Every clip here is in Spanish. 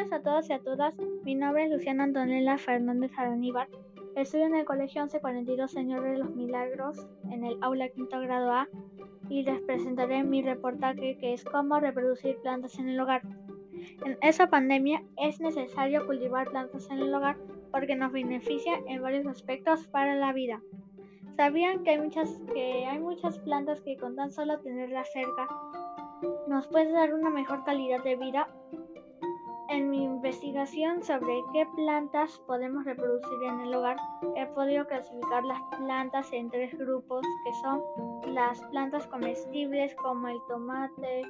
días a todos y a todas. Mi nombre es Luciana Antonella Fernández Araníbar. Estudio en el Colegio 1142 Señor de los Milagros en el aula quinto grado A y les presentaré mi reportaje que es cómo reproducir plantas en el hogar. En esa pandemia es necesario cultivar plantas en el hogar porque nos beneficia en varios aspectos para la vida. ¿Sabían que hay muchas, que hay muchas plantas que con tan solo tenerlas cerca nos puede dar una mejor calidad de vida en mi investigación sobre qué plantas podemos reproducir en el hogar, he podido clasificar las plantas en tres grupos que son las plantas comestibles como el tomate,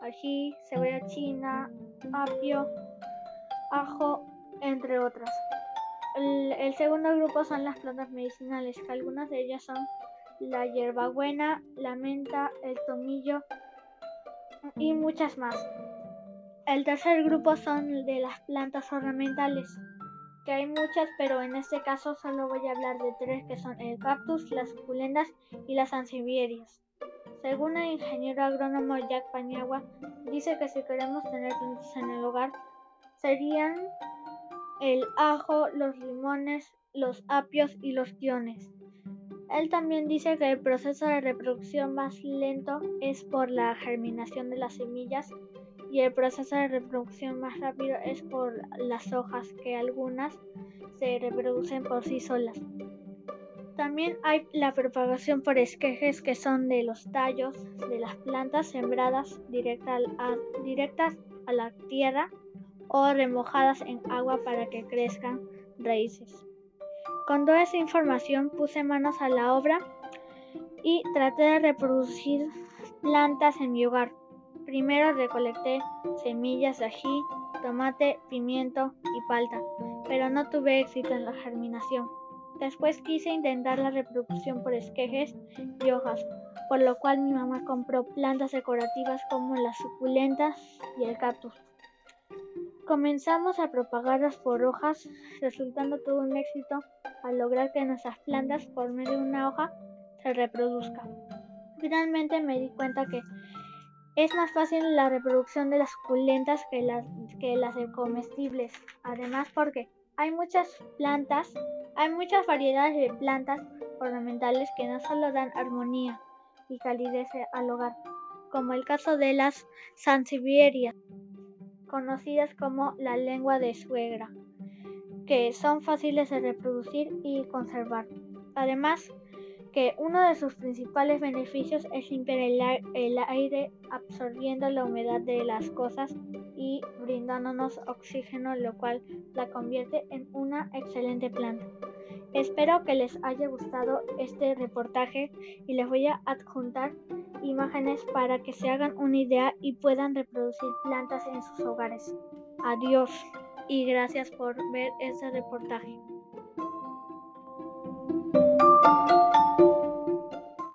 ají, cebolla china, apio, ajo, entre otras. El, segundo grupo son las plantas medicinales, que algunas de ellas son la hierbabuena, la menta, el tomillo y muchas más. El tercer grupo son de las plantas ornamentales, que hay muchas, pero en este caso solo voy a hablar de tres, que son el cactus, las suculentas y las ansibierias. Según el ingeniero agrónomo Jack Paniagua, dice que si queremos tener plantas en el hogar, serían el ajo, los limones, los apios y los guiones. Él también dice que el proceso de reproducción más lento es por la germinación de las semillas y el proceso de reproducción más rápido es por las hojas, que algunas se reproducen por sí solas. También hay la propagación por esquejes que son de los tallos de las plantas sembradas directas a la tierra o remojadas en agua para que crezcan raíces. Con toda esa información puse manos a la obra y traté de reproducir plantas en mi hogar. Primero recolecté semillas de ají, tomate, pimiento y palta, pero no tuve éxito en la germinación. Después quise intentar la reproducción por esquejes y hojas, por lo cual mi mamá compró plantas decorativas como las suculentas y el cactus. Comenzamos a propagarlas por hojas, resultando todo un éxito al lograr que nuestras plantas por medio de una hoja se reproduzcan. Finalmente me di cuenta que es más fácil la reproducción de las suculentas que las, de comestibles. Además porque hay muchas plantas, hay muchas variedades de plantas ornamentales que no solo dan armonía y calidez al hogar, como el caso de las sansivierias, conocidas como la lengua de suegra, que son fáciles de reproducir y conservar. Además, que uno de sus principales beneficios es limpiar el, aire absorbiendo la humedad de las cosas y brindándonos oxígeno, lo cual la convierte en una excelente planta. Espero que les haya gustado este reportaje y les voy a adjuntar imágenes para que se hagan una idea y puedan reproducir plantas en sus hogares. Adiós y gracias por ver este reportaje.